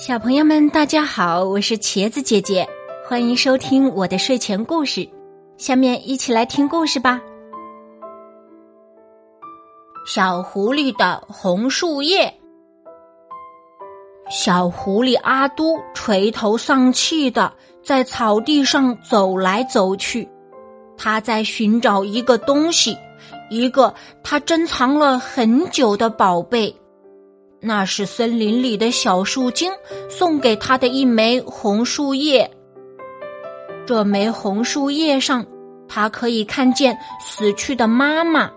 小朋友们，大家好，我是茄子姐姐，欢迎收听我的睡前故事。下面一起来听故事吧。小狐狸的红树叶。小狐狸阿都垂头丧气的在草地上走来走去，他在寻找一个东西，一个他珍藏了很久的宝贝。那是森林里的小树精送给他的一枚红树叶。这枚红树叶上，他可以看见死去的妈妈。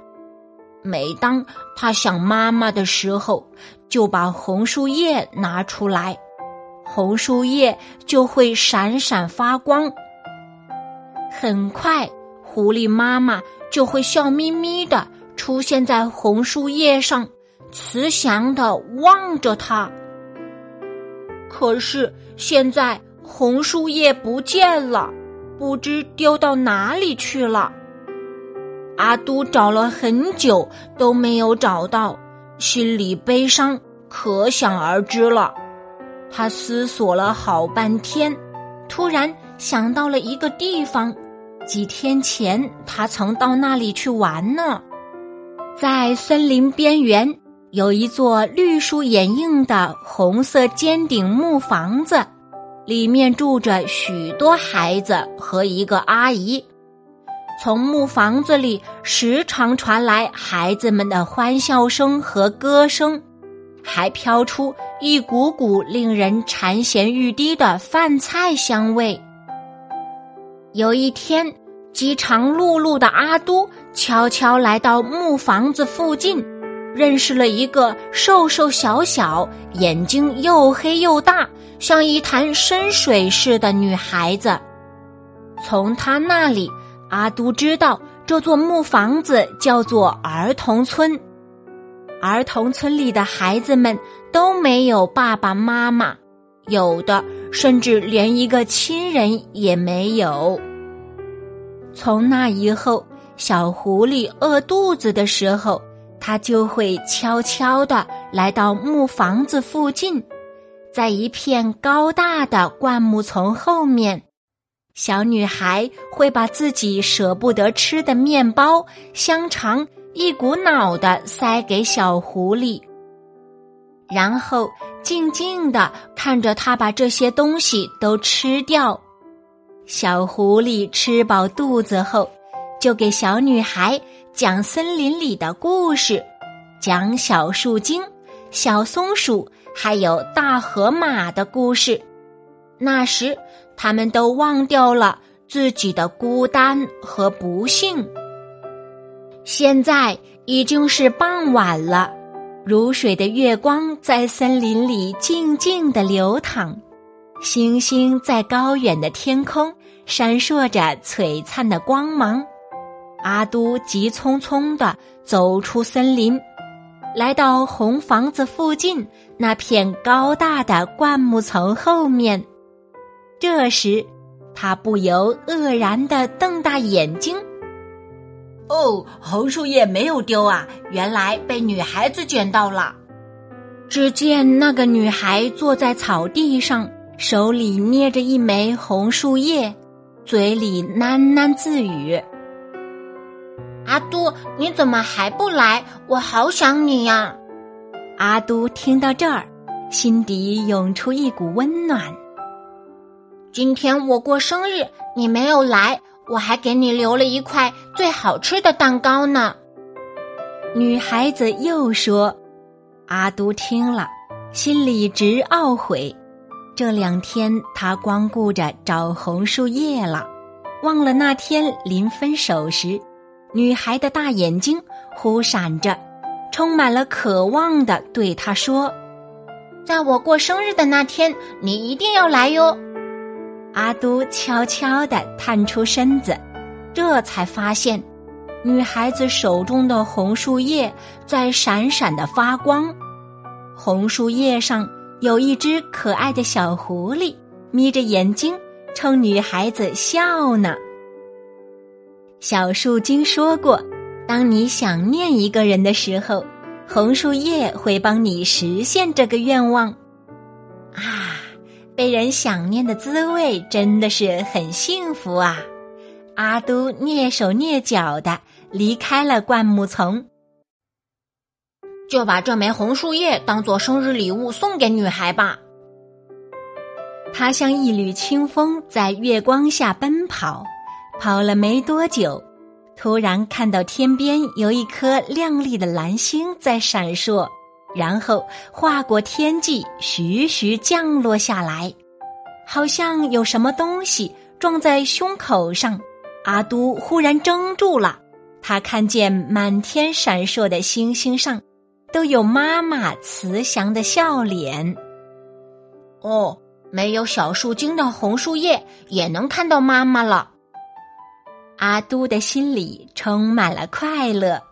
每当他想妈妈的时候，就把红树叶拿出来，红树叶就会闪闪发光。很快，狐狸妈妈就会笑眯眯的出现在红树叶上。慈祥的望着他，可是现在红树叶不见了，不知丢到哪里去了。阿都找了很久都没有找到，心里悲伤可想而知了。他思索了好半天，突然想到了一个地方，几天前他曾到那里去玩呢，在森林边缘。有一座绿树掩映的红色尖顶木房子，里面住着许多孩子和一个阿姨。从木房子里时常传来孩子们的欢笑声和歌声，还飘出一股股令人馋涎欲滴的饭菜香味。有一天，饥肠辘辘的阿都悄悄来到木房子附近。认识了一个瘦瘦小小、眼睛又黑又大、像一潭深水似的女孩子。从她那里，阿都知道这座木房子叫做儿童村。儿童村里的孩子们都没有爸爸妈妈，有的甚至连一个亲人也没有。从那以后，小狐狸饿肚子的时候。他就会悄悄地来到木房子附近，在一片高大的灌木丛后面，小女孩会把自己舍不得吃的面包、香肠一股脑的塞给小狐狸，然后静静的看着他把这些东西都吃掉。小狐狸吃饱肚子后，就给小女孩。讲森林里的故事，讲小树精、小松鼠，还有大河马的故事。那时，他们都忘掉了自己的孤单和不幸。现在已经是傍晚了，如水的月光在森林里静静的流淌，星星在高远的天空闪烁着璀璨的光芒。阿都急匆匆地走出森林，来到红房子附近那片高大的灌木丛后面。这时，他不由愕然地瞪大眼睛：“哦，红树叶没有丢啊，原来被女孩子捡到了。”只见那个女孩坐在草地上，手里捏着一枚红树叶，嘴里喃喃自语。阿都，你怎么还不来？我好想你呀！阿都听到这儿，心底涌出一股温暖。今天我过生日，你没有来，我还给你留了一块最好吃的蛋糕呢。女孩子又说：“阿都听了，心里直懊悔。这两天他光顾着找红树叶了，忘了那天临分手时。”女孩的大眼睛忽闪着，充满了渴望的对他说：“在我过生日的那天，你一定要来哟。”阿都悄悄地探出身子，这才发现，女孩子手中的红树叶在闪闪的发光，红树叶上有一只可爱的小狐狸，眯着眼睛冲女孩子笑呢。小树精说过：“当你想念一个人的时候，红树叶会帮你实现这个愿望。”啊，被人想念的滋味真的是很幸福啊！阿都蹑手蹑脚的离开了灌木丛，就把这枚红树叶当做生日礼物送给女孩吧。他像一缕清风在月光下奔跑，跑了没多久，突然看到天边有一颗亮丽的蓝星在闪烁。然后划过天际，徐徐降落下来，好像有什么东西撞在胸口上。阿都忽然怔住了，他看见满天闪烁的星星上，都有妈妈慈祥的笑脸。哦，没有小树精的红树叶也能看到妈妈了。阿都的心里充满了快乐。